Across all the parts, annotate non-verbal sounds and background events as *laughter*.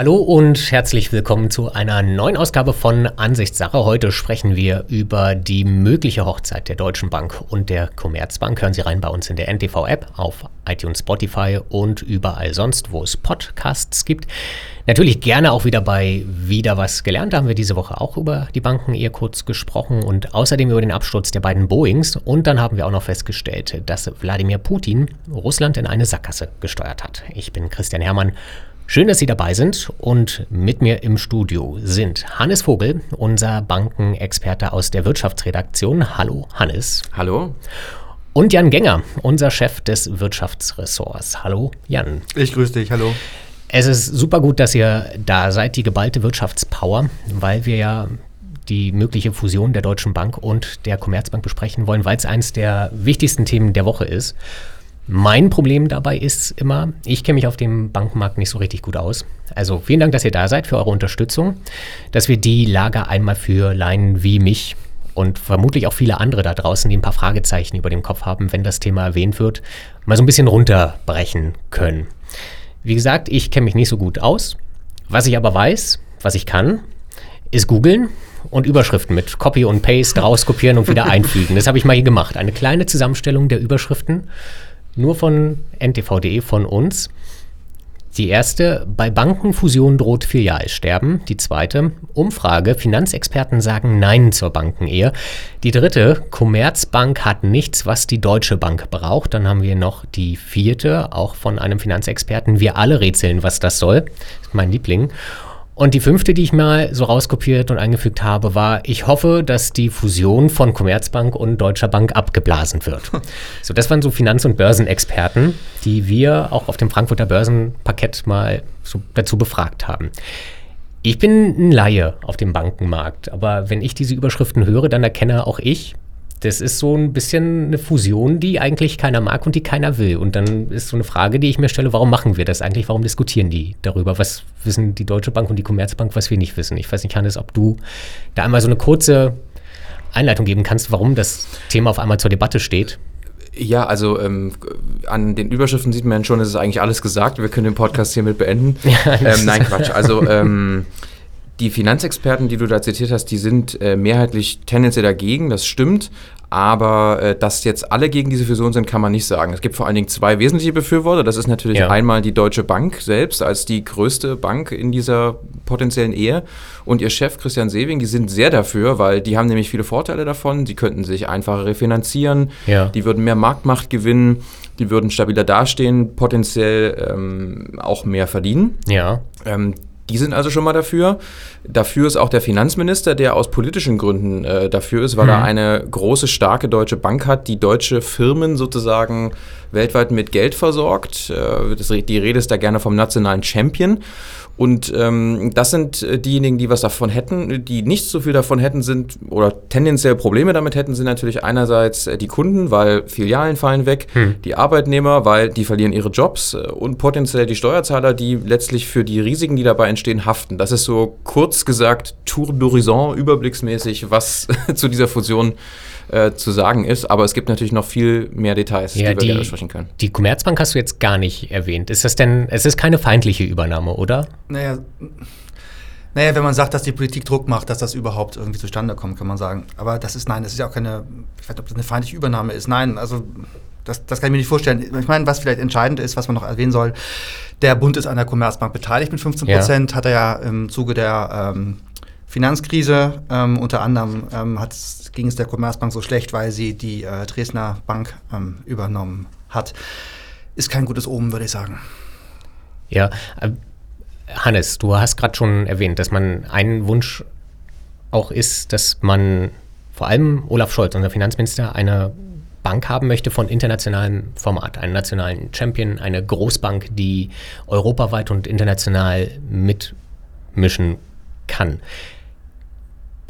Hallo und herzlich willkommen zu einer neuen Ausgabe von Ansichtssache. Heute sprechen wir über die mögliche Hochzeit der Deutschen Bank und der Commerzbank. Hören Sie rein bei uns in der NTV-App auf iTunes, Spotify und überall sonst, wo es Podcasts gibt. Natürlich gerne auch wieder bei Wieder was gelernt. Da haben wir diese Woche auch über die Banken eher kurz gesprochen und außerdem über den Absturz der beiden Boeings. Und dann haben wir auch noch festgestellt, dass Wladimir Putin Russland in eine Sackgasse gesteuert hat. Ich bin Christian Hermann Schön, dass Sie dabei sind und mit mir im Studio sind Hannes Vogel, unser Bankenexperte aus der Wirtschaftsredaktion. Hallo, Hannes. Hallo. Und Jan Gänger, unser Chef des Wirtschaftsressorts. Hallo, Jan. Ich grüße dich, hallo. Es ist super gut, dass ihr da seid, die geballte Wirtschaftspower, weil wir ja die mögliche Fusion der Deutschen Bank und der Commerzbank besprechen wollen, weil es eines der wichtigsten Themen der Woche ist. Mein Problem dabei ist immer, ich kenne mich auf dem Bankenmarkt nicht so richtig gut aus. Also vielen Dank, dass ihr da seid für eure Unterstützung, dass wir die Lager einmal für Laien wie mich und vermutlich auch viele andere da draußen, die ein paar Fragezeichen über dem Kopf haben, wenn das Thema erwähnt wird, mal so ein bisschen runterbrechen können. Wie gesagt, ich kenne mich nicht so gut aus. Was ich aber weiß, was ich kann, ist googeln und Überschriften mit Copy und Paste rauskopieren und wieder *laughs* einfügen. Das habe ich mal hier gemacht. Eine kleine Zusammenstellung der Überschriften nur von ntv.de von uns. Die erste, bei Bankenfusion droht Filialsterben. Die zweite, Umfrage, Finanzexperten sagen Nein zur Bankenehe. Die dritte, Commerzbank hat nichts, was die Deutsche Bank braucht. Dann haben wir noch die vierte, auch von einem Finanzexperten. Wir alle rätseln, was das soll. Das ist mein Liebling. Und die fünfte, die ich mal so rauskopiert und eingefügt habe, war, ich hoffe, dass die Fusion von Commerzbank und Deutscher Bank abgeblasen wird. *laughs* so, das waren so Finanz- und Börsenexperten, die wir auch auf dem Frankfurter Börsenparkett mal so dazu befragt haben. Ich bin ein Laie auf dem Bankenmarkt, aber wenn ich diese Überschriften höre, dann erkenne auch ich, das ist so ein bisschen eine Fusion, die eigentlich keiner mag und die keiner will. Und dann ist so eine Frage, die ich mir stelle, warum machen wir das eigentlich? Warum diskutieren die darüber? Was wissen die Deutsche Bank und die Commerzbank, was wir nicht wissen? Ich weiß nicht, Hannes, ob du da einmal so eine kurze Einleitung geben kannst, warum das Thema auf einmal zur Debatte steht. Ja, also ähm, an den Überschriften sieht man schon, es ist eigentlich alles gesagt. Wir können den Podcast hiermit beenden. *laughs* Ja, ähm, nein, Quatsch. Also ähm, *laughs* die Finanzexperten, die du da zitiert hast, die sind äh, mehrheitlich tendenziell dagegen, das stimmt. Aber äh, dass jetzt alle gegen diese Fusion sind, kann man nicht sagen. Es gibt vor allen Dingen zwei wesentliche Befürworter. Das ist natürlich ja. einmal die Deutsche Bank selbst als die größte Bank in dieser potenziellen Ehe und ihr Chef Christian Sewing. Die sind sehr dafür, weil die haben nämlich viele Vorteile davon. Sie könnten sich einfacher refinanzieren, ja. die würden mehr Marktmacht gewinnen, die würden stabiler dastehen, potenziell ähm, auch mehr verdienen. Ja. Ähm, die sind also schon mal dafür. Dafür ist auch der Finanzminister, der aus politischen Gründen äh, dafür ist, weil mhm. er eine große, starke deutsche Bank hat, die deutsche Firmen sozusagen weltweit mit Geld versorgt. Äh, das, die Rede ist da gerne vom nationalen Champion. Und ähm, das sind äh, diejenigen, die was davon hätten. Die nicht so viel davon hätten, sind oder tendenziell Probleme damit hätten, sind natürlich einerseits äh, die Kunden, weil Filialen fallen weg, hm. die Arbeitnehmer, weil die verlieren ihre Jobs und potenziell die Steuerzahler, die letztlich für die Risiken, die dabei entstehen, haften. Das ist so kurz gesagt Tour d'Horizon, überblicksmäßig, was *laughs* zu dieser Fusion äh, zu sagen ist. Aber es gibt natürlich noch viel mehr Details, ja, die wir gerne sprechen können. Die Commerzbank hast du jetzt gar nicht erwähnt. Ist das denn, es ist keine feindliche Übernahme, oder? Naja, naja, wenn man sagt, dass die Politik Druck macht, dass das überhaupt irgendwie zustande kommt, kann man sagen. Aber das ist, nein, das ist ja auch keine, ich weiß nicht, ob das eine feindliche Übernahme ist. Nein, also das, das kann ich mir nicht vorstellen. Ich meine, was vielleicht entscheidend ist, was man noch erwähnen soll, der Bund ist an der Commerzbank beteiligt mit 15 Prozent, ja. hat er ja im Zuge der ähm, Finanzkrise. Ähm, unter anderem ähm, ging es der Commerzbank so schlecht, weil sie die äh, Dresdner Bank ähm, übernommen hat. Ist kein gutes Omen, würde ich sagen. Ja, äh, Hannes, du hast gerade schon erwähnt, dass man einen Wunsch auch ist, dass man vor allem Olaf Scholz, unser Finanzminister, eine Bank haben möchte von internationalem Format, einen nationalen Champion, eine Großbank, die europaweit und international mitmischen kann.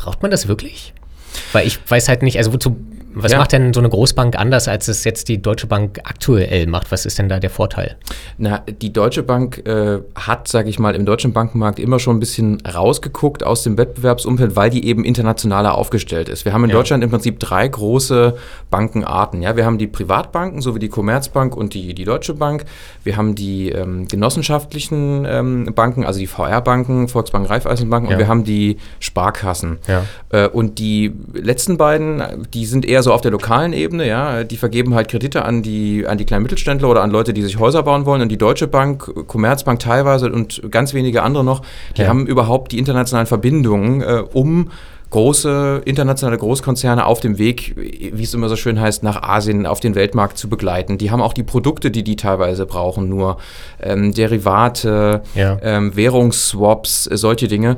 Braucht man das wirklich? Weil ich weiß halt nicht, also wozu Was ja. macht denn so eine Großbank anders, als es jetzt die Deutsche Bank aktuell macht? Was ist denn da der Vorteil? Na, die Deutsche Bank äh, hat, sage ich mal, im deutschen Bankenmarkt immer schon ein bisschen rausgeguckt aus dem Wettbewerbsumfeld, weil die eben internationaler aufgestellt ist. Wir haben in ja. Deutschland im Prinzip drei große Bankenarten. Ja, wir haben die Privatbanken, so wie die Commerzbank und die, die Deutsche Bank. Wir haben die ähm, genossenschaftlichen ähm, Banken, also die VR-Banken, Volksbank, Raiffeisenbanken, ja. und wir haben die Sparkassen. Äh, und die letzten beiden, die sind eher so auf der lokalen Ebene, ja. Die vergeben halt Kredite an die, an die kleinen Mittelständler oder an Leute, die sich Häuser bauen wollen. Und die Deutsche Bank, Commerzbank teilweise und ganz wenige andere noch, die ja. haben überhaupt die internationalen Verbindungen, äh, um große internationale Großkonzerne auf dem Weg, wie es immer so schön heißt, nach Asien auf den Weltmarkt zu begleiten. Die haben auch die Produkte, die die teilweise brauchen, nur ähm, Derivate, ja. ähm, Währungsswaps, äh, solche Dinge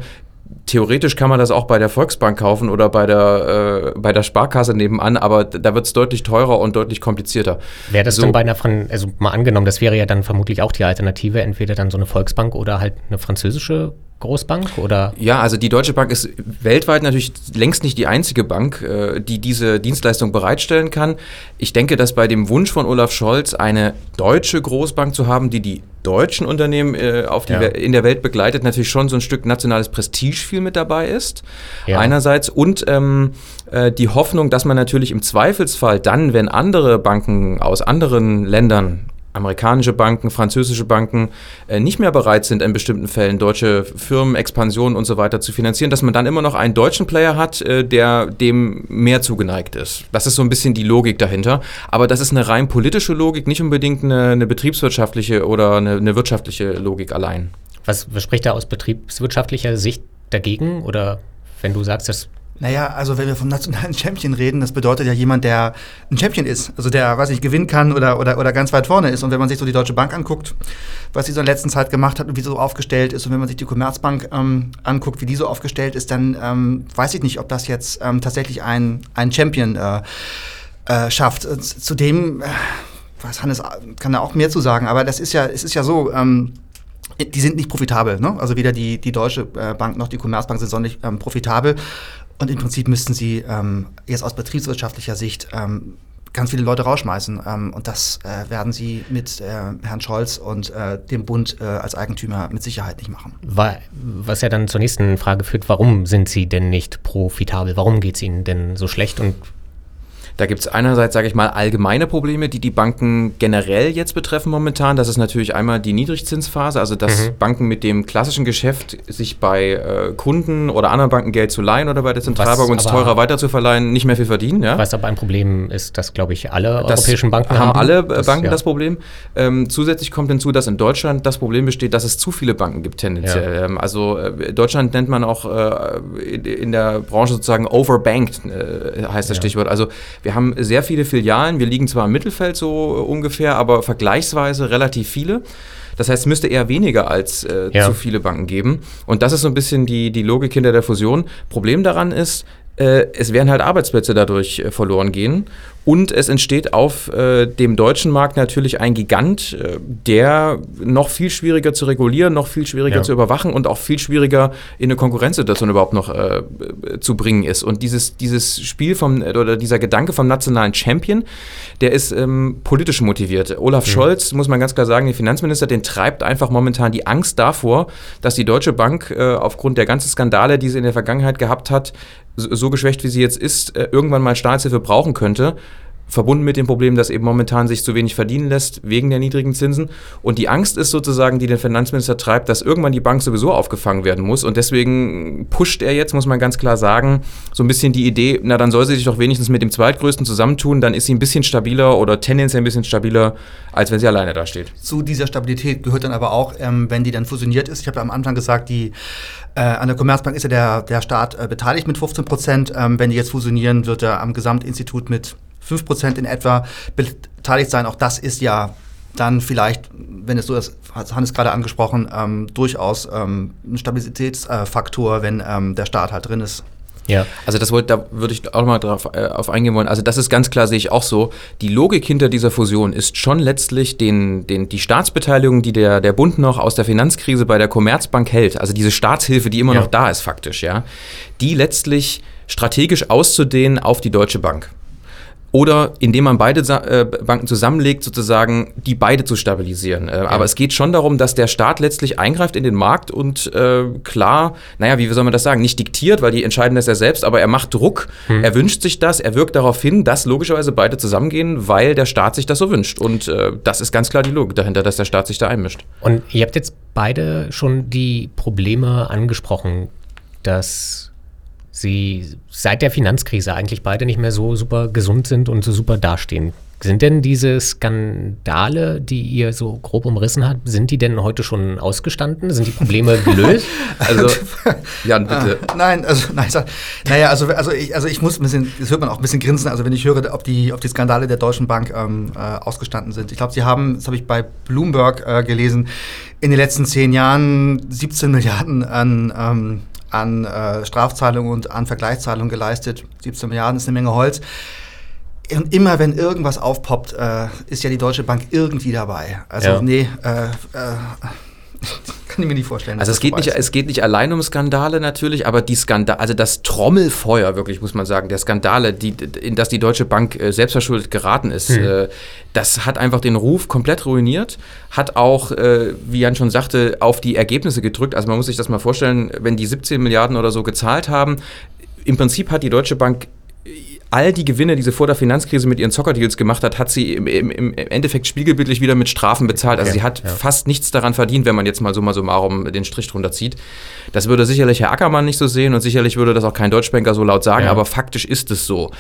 theoretisch kann man das auch bei der Volksbank kaufen oder bei der, äh, bei der Sparkasse nebenan, aber da wird es deutlich teurer und deutlich komplizierter. Wäre das so. dann bei einer, Fran also mal angenommen, das wäre ja dann vermutlich auch die Alternative, entweder dann so eine Volksbank oder halt eine französische Großbank oder? Ja, also die Deutsche Bank ist weltweit natürlich längst nicht die einzige Bank, äh, die diese Dienstleistung bereitstellen kann. Ich denke, dass bei dem Wunsch von Olaf Scholz, eine deutsche Großbank zu haben, die die deutschen Unternehmen äh, auf die ja. in der Welt begleitet, natürlich schon so ein Stück nationales Prestige viel mit dabei ist. Ja. Einerseits und ähm, äh, die Hoffnung, dass man natürlich im Zweifelsfall dann, wenn andere Banken aus anderen Ländern amerikanische Banken, französische Banken äh, nicht mehr bereit sind, in bestimmten Fällen deutsche Firmen, Expansionen und so weiter zu finanzieren, dass man dann immer noch einen deutschen Player hat, äh, der dem mehr zugeneigt ist. Das ist so ein bisschen die Logik dahinter. Aber das ist eine rein politische Logik, nicht unbedingt eine, eine betriebswirtschaftliche oder eine, eine wirtschaftliche Logik allein. Was, was spricht da aus betriebswirtschaftlicher Sicht dagegen? Oder wenn du sagst, das naja, also wenn wir vom nationalen *laughs* Champion reden, das bedeutet ja jemand, der ein Champion ist. Also der, weiß nicht, gewinnen kann oder, oder, oder ganz weit vorne ist. Und wenn man sich so die Deutsche Bank anguckt, was sie so in der letzten Zeit gemacht hat und wie sie so aufgestellt ist, und wenn man sich die Commerzbank ähm, anguckt, wie die so aufgestellt ist, dann ähm, weiß ich nicht, ob das jetzt ähm, tatsächlich ein, ein Champion äh, äh, schafft. Zudem, äh, was Hannes kann da auch mehr zu sagen, aber das ist ja, es ist ja so, ähm, die sind nicht profitabel. Ne? Also weder die, die Deutsche äh, Bank noch die Commerzbank sind sonderlich ähm, profitabel. Und im Prinzip müssten sie ähm, jetzt aus betriebswirtschaftlicher Sicht ähm, ganz viele Leute rausschmeißen. Ähm, und das äh, werden sie mit äh, Herrn Scholz und äh, dem Bund äh, als Eigentümer mit Sicherheit nicht machen. Was ja dann zur nächsten Frage führt, warum sind sie denn nicht profitabel? Warum geht es ihnen denn so schlecht und da gibt es einerseits, sage ich mal, allgemeine Probleme, die die Banken generell jetzt betreffen momentan. Das ist natürlich einmal die Niedrigzinsphase, also dass mhm. Banken mit dem klassischen Geschäft sich bei äh, Kunden oder anderen Banken Geld zu leihen oder bei der Zentralbank uns teurer weiterzuverleihen, nicht mehr viel verdienen. Ja? Was aber ein Problem ist, dass, glaube ich, alle das europäischen Banken haben. haben alle äh, das, Banken ja. das Problem. Ähm, zusätzlich kommt hinzu, dass in Deutschland das Problem besteht, dass es zu viele Banken gibt tendenziell. Ja. Ähm, also äh, Deutschland nennt man auch äh, in der Branche sozusagen overbanked, äh, heißt das Stichwort. Also wir haben sehr viele Filialen. Wir liegen zwar im Mittelfeld so äh, ungefähr, aber vergleichsweise relativ viele. Das heißt, es müsste eher weniger als äh, ja. zu viele Banken geben. Und das ist so ein bisschen die, die Logik hinter der Fusion. Problem daran ist, es werden halt Arbeitsplätze dadurch äh, verloren gehen. Und es entsteht auf äh, dem deutschen Markt natürlich ein Gigant, äh, der noch viel schwieriger zu regulieren, noch viel schwieriger ja. zu überwachen und auch viel schwieriger in eine Konkurrenzsituation überhaupt noch äh, zu bringen ist. Und dieses, dieses Spiel vom, oder dieser Gedanke vom nationalen Champion, der ist ähm, politisch motiviert. Olaf mhm. Scholz, muss man ganz klar sagen, der Finanzminister, den treibt einfach momentan die Angst davor, dass die Deutsche Bank äh, aufgrund der ganzen Skandale, die sie in der Vergangenheit gehabt hat, so geschwächt wie sie jetzt ist, äh, irgendwann mal Staatshilfe brauchen könnte verbunden mit dem Problem, dass eben momentan sich zu wenig verdienen lässt wegen der niedrigen Zinsen. Und die Angst ist sozusagen, die den Finanzminister treibt, dass irgendwann die Bank sowieso aufgefangen werden muss. Und deswegen pusht er jetzt, muss man ganz klar sagen, so ein bisschen die Idee, na dann soll sie sich doch wenigstens mit dem Zweitgrößten zusammentun, dann ist sie ein bisschen stabiler oder tendenziell ein bisschen stabiler, als wenn sie alleine dasteht. Zu dieser Stabilität gehört dann aber auch, ähm, wenn die dann fusioniert ist. Ich habe ja am Anfang gesagt, die äh, an der Commerzbank ist ja der, der Staat äh, beteiligt mit 15 Prozent. Ähm, wenn die jetzt fusionieren, wird er am Gesamtinstitut mit 5 Prozent in etwa beteiligt sein. Auch das ist ja dann vielleicht, wenn es so ist, hat Hannes gerade angesprochen, ähm, durchaus ähm, ein Stabilitätsfaktor, wenn ähm, der Staat halt drin ist. Ja. Also das wollte, da würde ich auch mal drauf äh, auf eingehen wollen. Also das ist ganz klar, sehe ich auch so. Die Logik hinter dieser Fusion ist schon letztlich den, den, die Staatsbeteiligung, die der, der Bund noch aus der Finanzkrise bei der Commerzbank hält, also diese Staatshilfe, die immer ja. noch da ist faktisch, ja, die letztlich strategisch auszudehnen auf die Deutsche Bank. Oder indem man beide äh, Banken zusammenlegt, sozusagen die beide zu stabilisieren. Äh, ja. Aber es geht schon darum, dass der Staat letztlich eingreift in den Markt und äh, klar, naja, wie soll man das sagen, nicht diktiert, weil die entscheiden das ja selbst, aber er macht Druck, hm. er wünscht sich das, er wirkt darauf hin, dass logischerweise beide zusammengehen, weil der Staat sich das so wünscht. Und äh, das ist ganz klar die Logik dahinter, dass der Staat sich da einmischt. Und ihr habt jetzt beide schon die Probleme angesprochen, dass sie seit der Finanzkrise eigentlich beide nicht mehr so super gesund sind und so super dastehen. Sind denn diese Skandale, die ihr so grob umrissen habt, sind die denn heute schon ausgestanden? Sind die Probleme *laughs* gelöst? also, *laughs* Jan, bitte. Ah, nein, also, nein, sag, naja, also, also, ich, also ich muss ein bisschen, das hört man auch ein bisschen grinsen, also wenn ich höre, ob die, ob die Skandale der Deutschen Bank ähm, äh, ausgestanden sind. Ich glaube, sie haben, das habe ich bei Bloomberg äh, gelesen, in den letzten zehn Jahren 17 Milliarden an ähm, an äh, Strafzahlungen und an Vergleichszahlungen geleistet. 17 Milliarden ist eine Menge Holz. Und immer wenn irgendwas aufpoppt, äh, ist ja die Deutsche Bank irgendwie dabei. Also ja. nee, äh, äh *laughs* kann ich mir nicht vorstellen. Also es geht nicht, es geht nicht allein um Skandale natürlich, aber die Skandale, also das Trommelfeuer wirklich, muss man sagen, der Skandale, die, in das die Deutsche Bank äh, selbstverschuldet geraten ist, hm. äh, das hat einfach den Ruf komplett ruiniert, hat auch, äh, wie Jan schon sagte, auf die Ergebnisse gedrückt. Also man muss sich das mal vorstellen, wenn die 17 Milliarden oder so gezahlt haben, im Prinzip hat die Deutsche Bank all die Gewinne, die sie vor der Finanzkrise mit ihren Zockerdeals gemacht hat, hat sie im, im, im Endeffekt spiegelbildlich wieder mit Strafen bezahlt. Also ja, sie hat ja. fast nichts daran verdient, wenn man jetzt mal summa summarum den Strich drunter zieht. Das würde sicherlich Herr Ackermann nicht so sehen und sicherlich würde das auch kein Deutschbanker so laut sagen, ja. aber faktisch ist es so.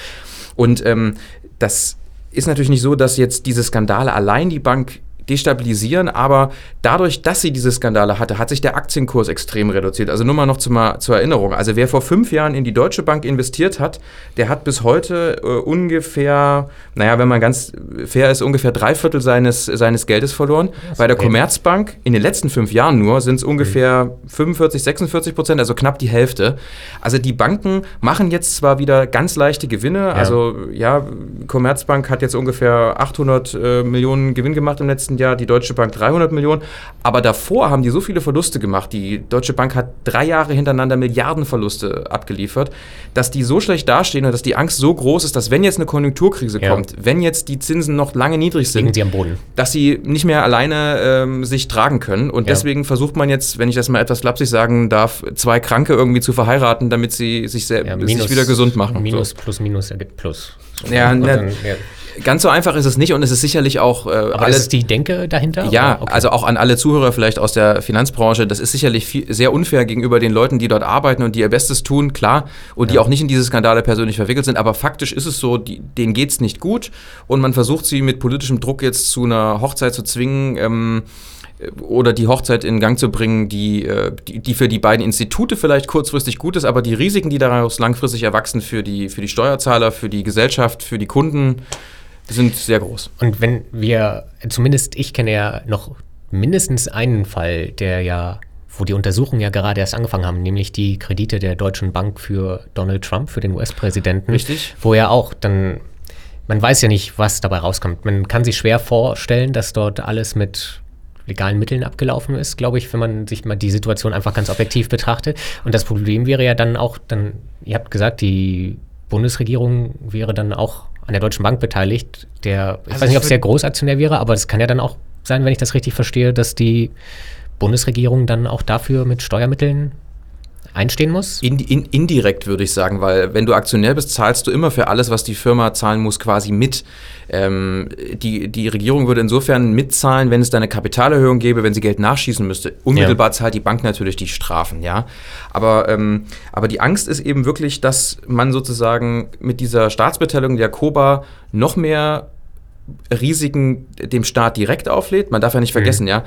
Und ähm, das ist natürlich nicht so, dass jetzt diese Skandale allein die Bank destabilisieren, aber dadurch, dass sie diese Skandale hatte, hat sich der Aktienkurs extrem reduziert. Also nur mal noch zur, zur Erinnerung. Also wer vor fünf Jahren in die Deutsche Bank investiert hat, der hat bis heute äh, ungefähr, naja, wenn man ganz fair ist, ungefähr drei Viertel seines, seines Geldes verloren. Bei der Commerzbank in den letzten fünf Jahren nur sind es ungefähr mhm. 45, 46 Prozent, also knapp die Hälfte. Also die Banken machen jetzt zwar wieder ganz leichte Gewinne, ja. also ja, Commerzbank hat jetzt ungefähr 800 äh, Millionen Gewinn gemacht im letzten letzten Jahr, die Deutsche Bank 300 Millionen. Aber davor haben die so viele Verluste gemacht. Die Deutsche Bank hat drei Jahre hintereinander Milliardenverluste abgeliefert, dass die so schlecht dastehen und dass die Angst so groß ist, dass wenn jetzt eine Konjunkturkrise ja. kommt, wenn jetzt die Zinsen noch lange niedrig sind, dass sie nicht mehr alleine ähm, sich tragen können. Und ja. deswegen versucht man jetzt, wenn ich das mal etwas flapsig sagen darf, zwei Kranke irgendwie zu verheiraten, damit sie sich, ja, minus, sich wieder gesund machen. Minus so. plus Minus ergibt Plus. So. Ja, ne, Ganz so einfach ist es nicht und es ist sicherlich auch. Äh, Aber alles, ist die Denke dahinter? Ja, okay. also auch an alle Zuhörer vielleicht aus der Finanzbranche. Das ist sicherlich viel, sehr unfair gegenüber den Leuten, die dort arbeiten und die ihr Bestes tun, klar, und ja. die auch nicht in diese Skandale persönlich verwickelt sind. Aber faktisch ist es so, die, denen geht es nicht gut und man versucht sie mit politischem Druck jetzt zu einer Hochzeit zu zwingen. Ähm, oder die Hochzeit in Gang zu bringen, die, äh, die, die, für die beiden Institute vielleicht kurzfristig gut ist, aber die Risiken, die daraus langfristig erwachsen für die, für die Steuerzahler, für die Gesellschaft, für die Kunden, sind sehr groß. Und wenn wir, zumindest ich kenne ja noch mindestens einen Fall, der ja, wo die Untersuchungen ja gerade erst angefangen haben, nämlich die Kredite der Deutschen Bank für Donald Trump, für den US-Präsidenten. Richtig. Wo ja auch dann, man weiß ja nicht, was dabei rauskommt. Man kann sich schwer vorstellen, dass dort alles mit legalen Mitteln abgelaufen ist, glaube ich, wenn man sich mal die Situation einfach ganz objektiv betrachtet. Und das Problem wäre ja dann auch, dann, ihr habt gesagt, die Bundesregierung wäre dann auch an der Deutschen Bank beteiligt, der, ich also weiß nicht, ob es der Großaktionär wäre, aber es kann ja dann auch sein, wenn ich das richtig verstehe, dass die Bundesregierung dann auch dafür mit Steuermitteln einstehen muss? In, in, indirekt würde ich sagen, weil wenn du Aktionär bist, zahlst du immer für alles, was die Firma zahlen muss, quasi mit. Ähm, die, die Regierung würde insofern mitzahlen, wenn es da eine Kapitalerhöhung gäbe, wenn sie Geld nachschießen müsste. Unmittelbar ja. zahlt die Bank natürlich die Strafen, ja. Aber, ähm, aber die Angst ist eben wirklich, dass man sozusagen mit dieser Staatsbeteiligung der Koba noch mehr Risiken dem Staat direkt auflädt. Man darf ja nicht mhm. vergessen, mhm. ja,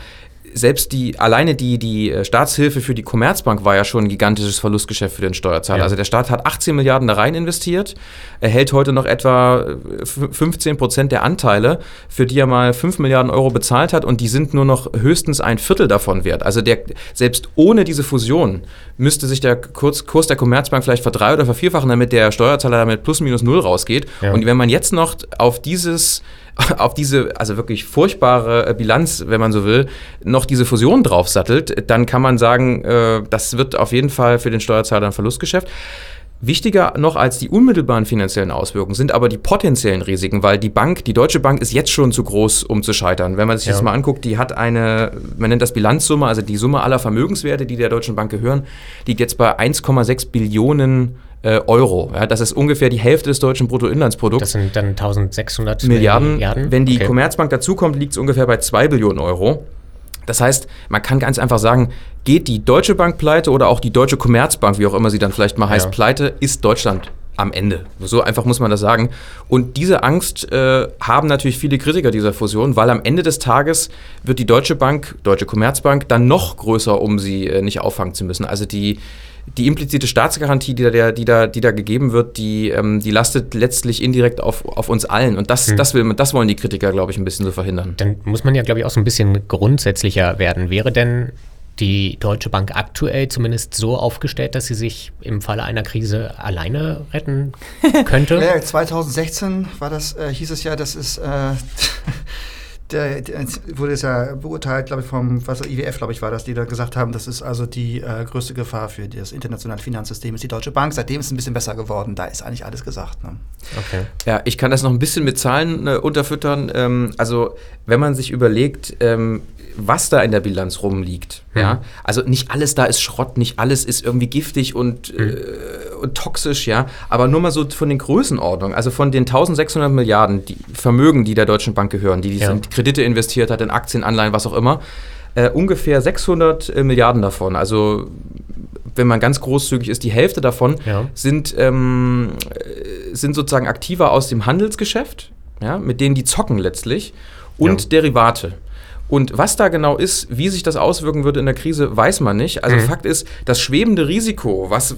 selbst die, alleine die, die äh, Staatshilfe für die Commerzbank war ja schon ein gigantisches Verlustgeschäft für den Steuerzahler. Ja. Also der Staat hat 18 Milliarden da rein investiert, erhält heute noch etwa 15 äh, Prozent der Anteile, für die er mal 5 Milliarden Euro bezahlt hat und die sind nur noch höchstens ein Viertel davon wert. Also der, selbst ohne diese Fusion müsste sich der Kurs, Kurs der Commerzbank vielleicht verdrei- oder vervierfachen, damit der Steuerzahler damit plus minus null rausgeht. Ja. Und wenn man jetzt noch auf dieses auf diese, also wirklich furchtbare äh, Bilanz, wenn man so will, noch diese Fusion draufsattelt, dann kann man sagen, äh, das wird auf jeden Fall für den Steuerzahler ein Verlustgeschäft. Wichtiger noch als die unmittelbaren finanziellen Auswirkungen sind aber die potenziellen Risiken, weil die Bank, die Deutsche Bank ist jetzt schon zu groß, um zu scheitern. Wenn man sich ja. das mal anguckt, die hat eine, man nennt das Bilanzsumme, also die Summe aller Vermögenswerte, die der Deutschen Bank gehören, liegt jetzt bei 1,6 Billionen äh, Euro. Ja, das ist ungefähr die Hälfte des deutschen Bruttoinlandsprodukts. Das sind dann 1600 Milliarden. Milliarden. Wenn die okay. Commerzbank dazukommt, liegt es ungefähr bei 2 Billionen Euro. Das heißt, man kann ganz einfach sagen, geht die Deutsche Bank pleite oder auch die Deutsche Commerzbank, wie auch immer sie dann vielleicht mal heißt, ja. pleite, ist Deutschland am Ende. So einfach muss man das sagen. Und diese Angst äh, haben natürlich viele Kritiker dieser Fusion, weil am Ende des Tages wird die Deutsche Bank, Deutsche Commerzbank, dann noch größer, um sie äh, nicht auffangen zu müssen. Also die, die implizite Staatsgarantie, die da, die da, die da gegeben wird, die, ähm, die lastet letztlich indirekt auf, auf uns allen. Und das, hm. das, will, das wollen die Kritiker, glaube ich, ein bisschen so verhindern. Dann muss man ja, glaube ich, auch so ein bisschen grundsätzlicher werden. Wäre denn die Deutsche Bank aktuell zumindest so aufgestellt, dass sie sich im Falle einer Krise alleine retten *laughs* könnte? ja, 2016 war das, äh, hieß es ja, das ist äh, *laughs* der, der, wurde es ja beurteilt, glaube ich, vom was, IWF, glaube ich, war das, die da gesagt haben, das ist also die äh, größte Gefahr für das internationale Finanzsystem, ist die Deutsche Bank. Seitdem ist es ein bisschen besser geworden. Da ist eigentlich alles gesagt. Ne? Okay. Ja, ich kann das noch ein bisschen mit Zahlen äh, unterfüttern. Ähm, also, wenn man sich überlegt, ähm, was da in der Bilanz rumliegt. Mhm. Ja? Also nicht alles da ist Schrott, nicht alles ist irgendwie giftig und, mhm. äh, und toxisch, ja. Aber nur mal so von den Größenordnungen, also von den 1600 Milliarden die Vermögen, die der Deutschen Bank gehören, die, die ja. Kredite investiert hat, in Aktien, Anleihen, was auch immer, äh, ungefähr 600 äh, Milliarden davon, also wenn man ganz großzügig ist, die Hälfte davon ja. sind, ähm, äh, sind sozusagen aktiver aus dem Handelsgeschäft, ja, mit denen die zocken letztlich, und ja. Derivate. Und was da genau ist, wie sich das auswirken würde in der Krise, weiß man nicht. Also mhm. Fakt ist, das schwebende Risiko, was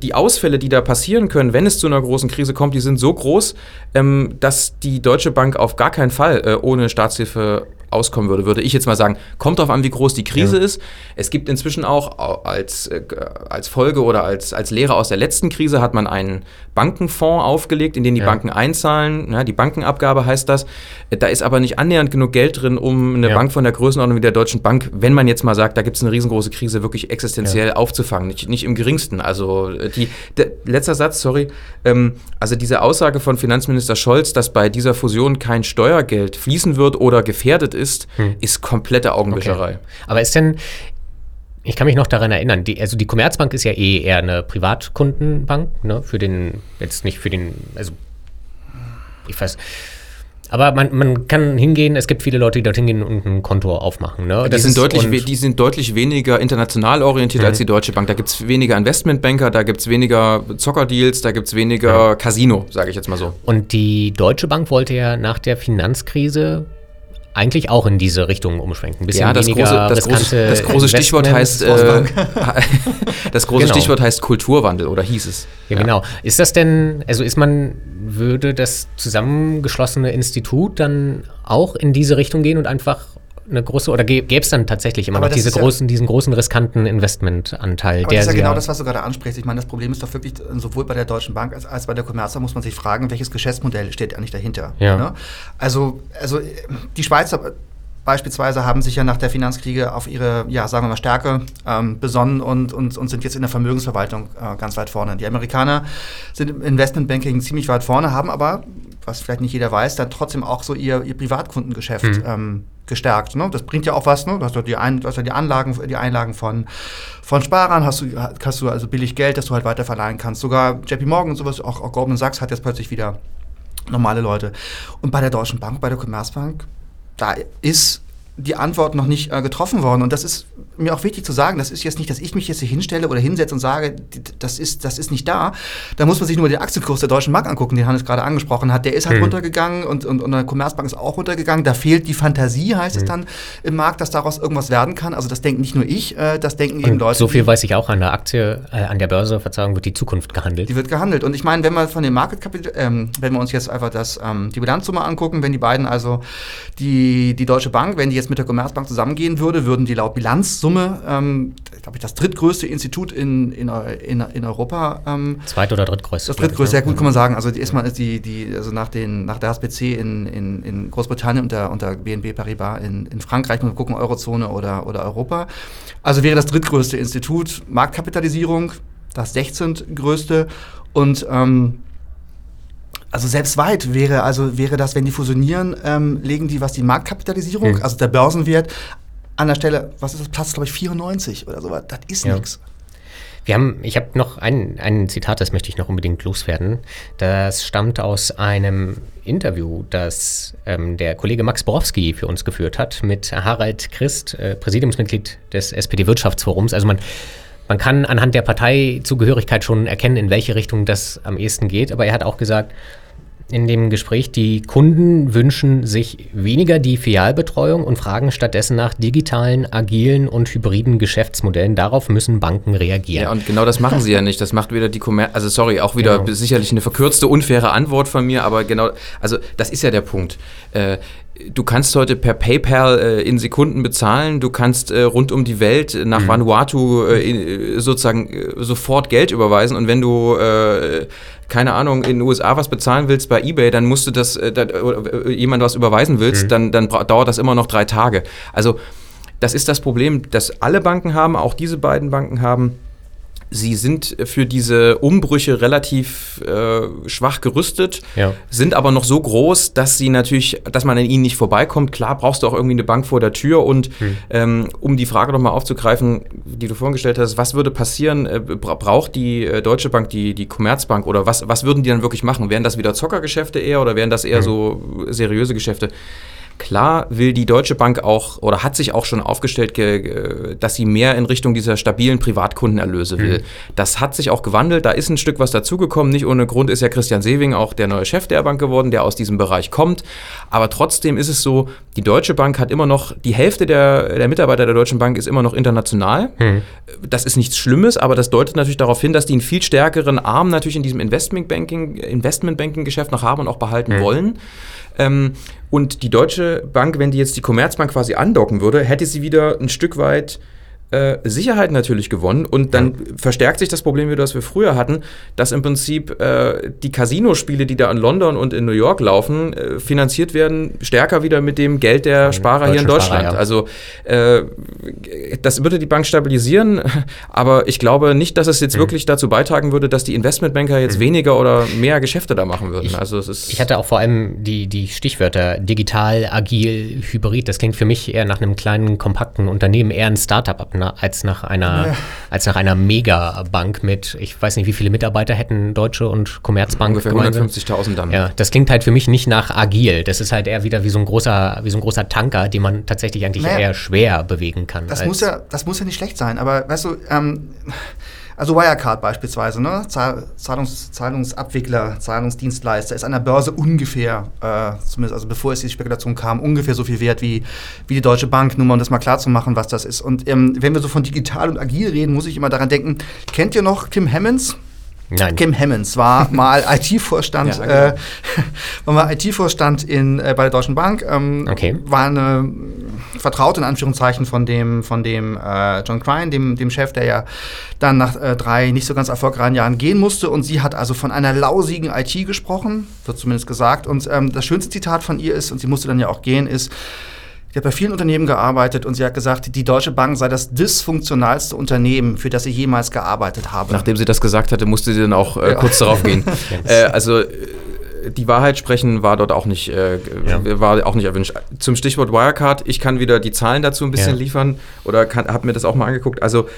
die Ausfälle, die da passieren können, wenn es zu einer großen Krise kommt, die sind so groß, ähm, dass die Deutsche Bank auf gar keinen Fall äh, ohne Staatshilfe auskommen würde, würde ich jetzt mal sagen. Kommt darauf an, wie groß die Krise ja. ist. Es gibt inzwischen auch als, äh, als Folge oder als, als Lehre aus der letzten Krise hat man einen Bankenfonds aufgelegt, in den die ja. Banken einzahlen. Ja, die Bankenabgabe heißt das. Da ist aber nicht annähernd genug Geld drin, um eine Bank von der Größenordnung wie der Deutschen Bank, wenn man jetzt mal sagt, da gibt es eine riesengroße Krise, wirklich existenziell aufzufangen. Nicht, nicht im geringsten. Also äh, die, der, letzter Satz, sorry. Ähm, also diese Aussage von Finanzminister Scholz, dass bei dieser Fusion kein Steuergeld fließen wird oder gefährdet ist, hm. ist komplette Augenwischerei. Okay. Aber ist denn, ich kann mich noch daran erinnern, die, also die Commerzbank ist ja eh eher eine Privatkundenbank, ne, für den, jetzt nicht für den, also ich weiß, aber man, man kann hingehen, es gibt viele Leute, die dorthin gehen und ein Konto aufmachen. Ne? Die, sind deutlich, die sind deutlich weniger international orientiert mhm. als die Deutsche Bank. Da gibt es weniger Investmentbanker, da gibt es weniger Zockerdeals, da gibt es weniger ja. Casino, sage ich jetzt mal so. Und die Deutsche Bank wollte ja nach der Finanzkrise eigentlich auch in diese Richtung umschwenken. Ein bisschen ja, das große, das große, das große Stichwort heißt äh, *laughs* das große genau. Stichwort heißt Kulturwandel oder hieß es. Ja, ja, genau. Ist das denn, also ist man, würde das zusammengeschlossene Institut dann auch in diese Richtung gehen und einfach eine große, oder gäbe es dann tatsächlich immer aber noch diese großen, ja, diesen großen riskanten Investmentanteil? Aber der das ist ja genau das, was du gerade ansprichst. Ich meine, das Problem ist doch wirklich, sowohl bei der Deutschen Bank als, als bei der Commerzbank muss man sich fragen, welches Geschäftsmodell steht eigentlich dahinter. Ja. Ne? Also, also die Schweizer beispielsweise haben sich ja nach der Finanzkriege auf ihre, ja, sagen wir mal, Stärke ähm, besonnen und, und, und sind jetzt in der Vermögensverwaltung äh, ganz weit vorne. Die Amerikaner sind im Investmentbanking ziemlich weit vorne, haben aber, was vielleicht nicht jeder weiß, dann trotzdem auch so ihr, ihr Privatkundengeschäft mhm. ähm, gestärkt. Ne? Das bringt ja auch was. Ne? Du hast ja die, Ein, hast ja die Anlagen, die Einlagen von, von Sparern, hast du, hast du also billig Geld, das du halt weiter verleihen kannst. Sogar JP Morgan und sowas, auch, auch Goldman Sachs hat jetzt plötzlich wieder normale Leute. Und bei der Deutschen Bank, bei der Commerzbank, da ist die Antwort noch nicht äh, getroffen worden. Und das ist mir auch wichtig zu sagen, das ist jetzt nicht, dass ich mich jetzt hier hinstelle oder hinsetze und sage, das ist, das ist nicht da. Da muss man sich nur den Aktienkurs der Deutschen Bank angucken, den Hannes gerade angesprochen hat. Der ist halt mhm. runtergegangen und, und, und der Commerzbank ist auch runtergegangen. Da fehlt die Fantasie, heißt mhm. es dann im Markt, dass daraus irgendwas werden kann. Also das denken nicht nur ich, äh, das denken und eben Leute. So viel weiß ich auch an der Aktie, äh, an der Börse, Verzeihung, wird die Zukunft gehandelt. Die wird gehandelt. Und ich meine, wenn wir von dem Market ähm, wenn wir uns jetzt einfach das, ähm, die Bilanzsumme angucken, wenn die beiden also die, die Deutsche Bank, wenn die jetzt mit der Commerzbank zusammen zusammengehen würde, würden die laut Bilanzsumme, ähm, glaube ich, das drittgrößte Institut in, in, in, in Europa. Ähm, Zweit- oder drittgrößte. Das drittgrößte, ja gut, kann man sagen. Also die, erstmal ist die, die, also nach, den, nach der HSBC in, in, in Großbritannien und der, und der BNB Paribas in, in Frankreich, wenn wir gucken, Eurozone oder, oder Europa. Also wäre das drittgrößte Institut, Marktkapitalisierung das 16. größte. Und ähm, also selbst weit wäre, also wäre das, wenn die fusionieren, ähm, legen die, was die Marktkapitalisierung, mhm. also der Börsenwert, an der Stelle, was ist das, Platz, glaube ich, 94 oder sowas. Das ist ja. nichts. Wir haben, ich habe noch ein, ein Zitat, das möchte ich noch unbedingt loswerden. Das stammt aus einem Interview, das ähm, der Kollege Max Borowski für uns geführt hat mit Harald Christ, äh, Präsidiumsmitglied des SPD-Wirtschaftsforums. Also man, man kann anhand der Parteizugehörigkeit schon erkennen, in welche Richtung das am ehesten geht. Aber er hat auch gesagt, in dem Gespräch, die Kunden wünschen sich weniger die Filialbetreuung und fragen stattdessen nach digitalen, agilen und hybriden Geschäftsmodellen. Darauf müssen Banken reagieren. Ja, und genau das machen sie ja nicht. Das macht wieder die Commerz, also sorry, auch wieder genau. sicherlich eine verkürzte, unfaire Antwort von mir, aber genau, also das ist ja der Punkt. Äh, du kannst heute per PayPal äh, in Sekunden bezahlen, du kannst äh, rund um die Welt nach mhm. Vanuatu äh, sozusagen äh, sofort Geld überweisen und wenn du äh, keine Ahnung, in den USA was bezahlen willst bei eBay, dann musst du das, äh, da, äh, jemand was überweisen willst, mhm. dann, dann dauert das immer noch drei Tage. Also das ist das Problem, das alle Banken haben, auch diese beiden Banken haben Sie sind für diese Umbrüche relativ äh, schwach gerüstet, ja. sind aber noch so groß, dass sie natürlich, dass man an ihnen nicht vorbeikommt. Klar brauchst du auch irgendwie eine Bank vor der Tür und hm. ähm, um die Frage nochmal aufzugreifen, die du vorhin gestellt hast, was würde passieren, äh, braucht die äh, Deutsche Bank die, die Commerzbank oder was, was würden die dann wirklich machen? Wären das wieder Zockergeschäfte eher oder wären das eher hm. so seriöse Geschäfte? Klar will die Deutsche Bank auch oder hat sich auch schon aufgestellt, dass sie mehr in Richtung dieser stabilen Privatkundenerlöse will. Mhm. Das hat sich auch gewandelt, da ist ein Stück was dazugekommen. Nicht ohne Grund ist ja Christian Sewing auch der neue Chef der Bank geworden, der aus diesem Bereich kommt. Aber trotzdem ist es so, die Deutsche Bank hat immer noch, die Hälfte der, der Mitarbeiter der Deutschen Bank ist immer noch international. Mhm. Das ist nichts Schlimmes, aber das deutet natürlich darauf hin, dass die einen viel stärkeren Arm natürlich in diesem Investmentbanking, Investmentbanking-Geschäft noch haben und auch behalten mhm. wollen. Ähm, und die Deutsche Bank, wenn die jetzt die Commerzbank quasi andocken würde, hätte sie wieder ein Stück weit äh, Sicherheit natürlich gewonnen und dann ja. verstärkt sich das Problem wieder, das wir früher hatten, dass im Prinzip äh, die Casino-Spiele, die da in London und in New York laufen, äh, finanziert werden stärker wieder mit dem Geld der Sparer hier in Deutschland. Sparer, ja. Also äh, das würde die Bank stabilisieren, *laughs* aber ich glaube nicht, dass es jetzt mhm. wirklich dazu beitragen würde, dass die Investmentbanker jetzt mhm. weniger oder mehr Geschäfte da machen würden. Ich, also es ist ich hatte auch vor allem die, die Stichwörter digital, agil, hybrid. Das klingt für mich eher nach einem kleinen, kompakten Unternehmen, eher ein Startup ab na, als nach einer, ja. als nach einer Megabank mit, ich weiß nicht, wie viele Mitarbeiter hätten Deutsche und Commerzbank. Ungefähr 150.000 dann. Ja, das klingt halt für mich nicht nach agil. Das ist halt eher wieder wie so ein großer, wie so ein großer Tanker, den man tatsächlich eigentlich naja, eher schwer bewegen kann. Das muss ja, das muss ja nicht schlecht sein, aber weißt du, ähm, also Wirecard beispielsweise, ne? Zahlungs Zahlungsabwickler, Zahlungsdienstleister, ist an der Börse ungefähr, äh, zumindest also bevor es die Spekulation kam, ungefähr so viel wert wie, wie die Deutsche Bank, nur mal um das mal klar zu machen, was das ist. Und ähm, wenn wir so von digital und agil reden, muss ich immer daran denken, kennt ihr noch Kim Hammonds? Nein. Kim Hammonds war *laughs* mal IT-Vorstand, ja, genau. äh, *laughs* war mal IT-Vorstand äh, bei der Deutschen Bank, ähm, okay. war eine Vertraute in Anführungszeichen von dem, von dem äh, John Crine, dem, dem Chef, der ja dann nach äh, drei nicht so ganz erfolgreichen Jahren gehen musste. Und sie hat also von einer lausigen IT gesprochen, wird zumindest gesagt. Und ähm, das schönste Zitat von ihr ist, und sie musste dann ja auch gehen, ist, Sie hat bei vielen Unternehmen gearbeitet und sie hat gesagt, die Deutsche Bank sei das dysfunktionalste Unternehmen, für das sie jemals gearbeitet habe. Nachdem sie das gesagt hatte, musste sie dann auch äh, ja. kurz darauf gehen. *laughs* äh, also äh, die Wahrheit sprechen war dort auch nicht, äh, ja. war auch nicht erwünscht. Zum Stichwort Wirecard, ich kann wieder die Zahlen dazu ein bisschen ja. liefern oder habe mir das auch mal angeguckt. Also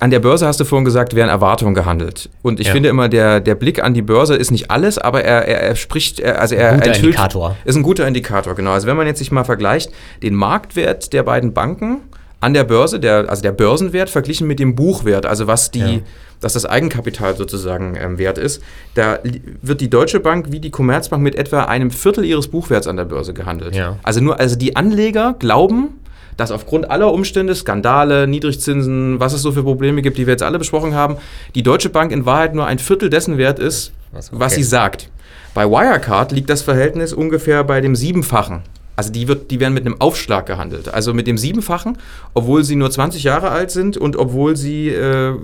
an der Börse hast du vorhin gesagt, werden Erwartungen gehandelt. Und ich ja. finde immer, der, der Blick an die Börse ist nicht alles, aber er, er, er spricht, er, also er guter enthüllt, Indikator. ist ein guter Indikator, genau. Also wenn man jetzt sich mal vergleicht, den Marktwert der beiden Banken an der Börse, der, also der Börsenwert verglichen mit dem Buchwert, also was die, ja. dass das Eigenkapital sozusagen ähm, wert ist, da wird die Deutsche Bank wie die Commerzbank mit etwa einem Viertel ihres Buchwerts an der Börse gehandelt. Ja. Also nur, also die Anleger glauben, dass aufgrund aller Umstände, Skandale, Niedrigzinsen, was es so für Probleme gibt, die wir jetzt alle besprochen haben, die Deutsche Bank in Wahrheit nur ein Viertel dessen wert ist, was, okay. was sie sagt. Bei Wirecard liegt das Verhältnis ungefähr bei dem Siebenfachen. Also die, wird, die werden mit einem Aufschlag gehandelt. Also mit dem Siebenfachen, obwohl sie nur 20 Jahre alt sind und obwohl sie äh,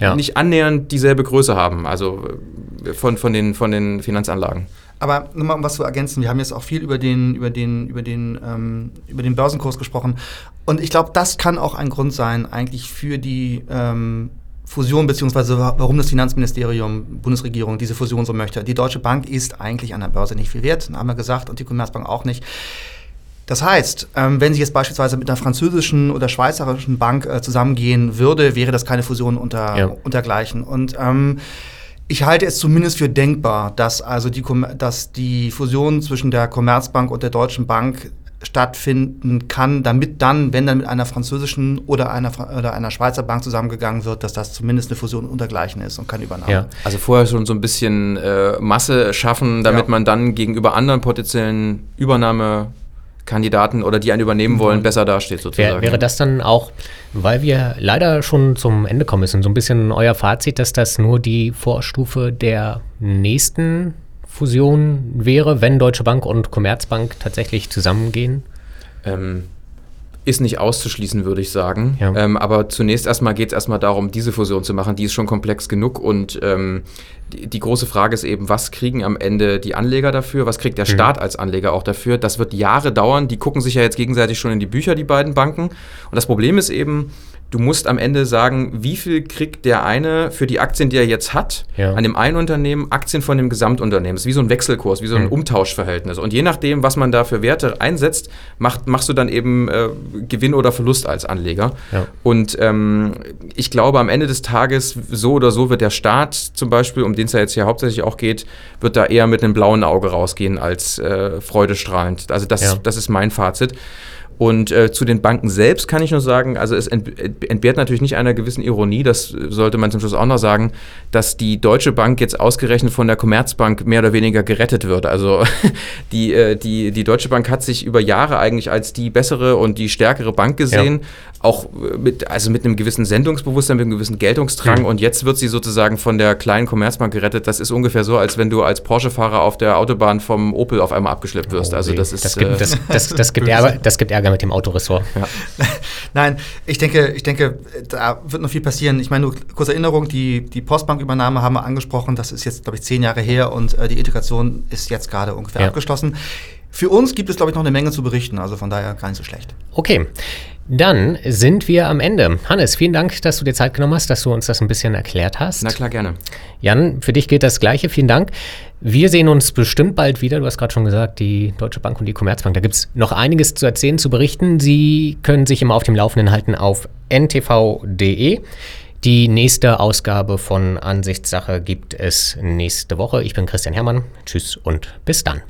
ja. nicht annähernd dieselbe Größe haben, also äh, von, von, den, von den Finanzanlagen. Aber nur mal um was zu ergänzen, wir haben jetzt auch viel über den, über den, über den, ähm, über den Börsenkurs gesprochen. Und ich glaube, das kann auch ein Grund sein, eigentlich für die, ähm, Fusion beziehungsweise warum das Finanzministerium, Bundesregierung diese Fusion so möchte. Die Deutsche Bank ist eigentlich an der Börse nicht viel wert, haben wir gesagt, und die Commerzbank auch nicht. Das heißt, ähm, wenn sie jetzt beispielsweise mit einer französischen oder schweizerischen Bank äh, zusammengehen würde, wäre das keine Fusion unter, ja. untergleichen. Und ähm, ich halte es zumindest für denkbar, dass also die, dass die Fusion zwischen der Commerzbank und der Deutschen Bank stattfinden kann, damit dann, wenn dann mit einer französischen oder einer, oder einer Schweizer Bank zusammengegangen wird, dass das zumindest eine Fusion untergleichen ist und keine Übernahme. Ja. Also vorher schon so ein bisschen äh, Masse schaffen, damit ja. man dann gegenüber anderen potenziellen Übernahmekandidaten oder die einen übernehmen wollen, mhm. besser dasteht sozusagen. Wär, wäre das dann auch, weil wir leider schon zum Ende kommen müssen, so ein bisschen euer Fazit, dass das nur die Vorstufe der nächsten Fusion wäre, wenn Deutsche Bank und Commerzbank tatsächlich zusammengehen? Ähm, ist nicht auszuschließen, würde ich sagen. Ja. Ähm, aber zunächst erstmal geht es erstmal darum, diese Fusion zu machen. Die ist schon komplex genug und ähm, die, die, große Frage ist eben, was kriegen am Ende die Anleger dafür? Was kriegt der mhm. Staat als Anleger auch dafür? Das wird Jahre dauern. Die gucken sich ja jetzt gegenseitig schon in die Bücher, die beiden Banken. Und das Problem ist eben, du musst am Ende sagen, wie viel kriegt der eine für die Aktien, die er jetzt hat, ja. an dem einen Unternehmen, Aktien von dem Gesamtunternehmen. Das ist wie so ein Wechselkurs, wie so ein mhm. Umtauschverhältnis. Und je nachdem, was man da für Werte einsetzt, macht, machst du dann eben äh, Gewinn oder Verlust als Anleger. Ja. Und ähm, ich glaube, am Ende des Tages, so oder so wird der Staat zum Beispiel, um den es ja jetzt hier hauptsächlich auch geht, wird da eher mit einem blauen Auge rausgehen als äh, freudestrahlend. Also das, ja. das ist mein Fazit. Und äh, zu den Banken selbst kann ich nur sagen, also es entbehrt natürlich nicht einer gewissen Ironie, das sollte man zum Schluss auch noch sagen, dass die Deutsche Bank jetzt ausgerechnet von der Commerzbank mehr oder weniger gerettet wird. Also *laughs* die, äh, die, die Deutsche Bank hat sich über Jahre eigentlich als die bessere und die stärkere Bank gesehen. Auch mit, also mit einem gewissen Sendungsbewusstsein, mit einem gewissen Geltungsdrang. Mhm. Und jetzt wird sie sozusagen von der kleinen Commerzbank gerettet. Das ist ungefähr so, als wenn du als Porsche-Fahrer auf der Autobahn vom Opel auf einmal abgeschleppt wirst. Oh, also das ist. Das gibt, das, das, das gibt *laughs* Ärger, das gibt Ärger mit dem Autoressort. Ja. *laughs* Nein, ich denke, ich denke, da wird noch viel passieren. Ich meine, nur kurze Erinnerung, die, die Postbankübernahme haben wir angesprochen, das ist jetzt, glaube ich, zehn Jahre her und äh, die Integration ist jetzt gerade ungefähr ja. abgeschlossen. Für uns gibt es, glaube ich, noch eine Menge zu berichten, also von daher gar nicht so schlecht. Okay, dann sind wir am Ende. Hannes, vielen Dank, dass du dir Zeit genommen hast, dass du uns das ein bisschen erklärt hast. Na klar, gerne. Jan, für dich gilt das Gleiche. Vielen Dank. Wir sehen uns bestimmt bald wieder. Du hast gerade schon gesagt, die Deutsche Bank und die Commerzbank. Da gibt es noch einiges zu erzählen, zu berichten. Sie können sich immer auf dem Laufenden halten auf ntv.de. Die nächste Ausgabe von Ansichtssache gibt es nächste Woche. Ich bin Christian Hermann. Tschüss und bis dann.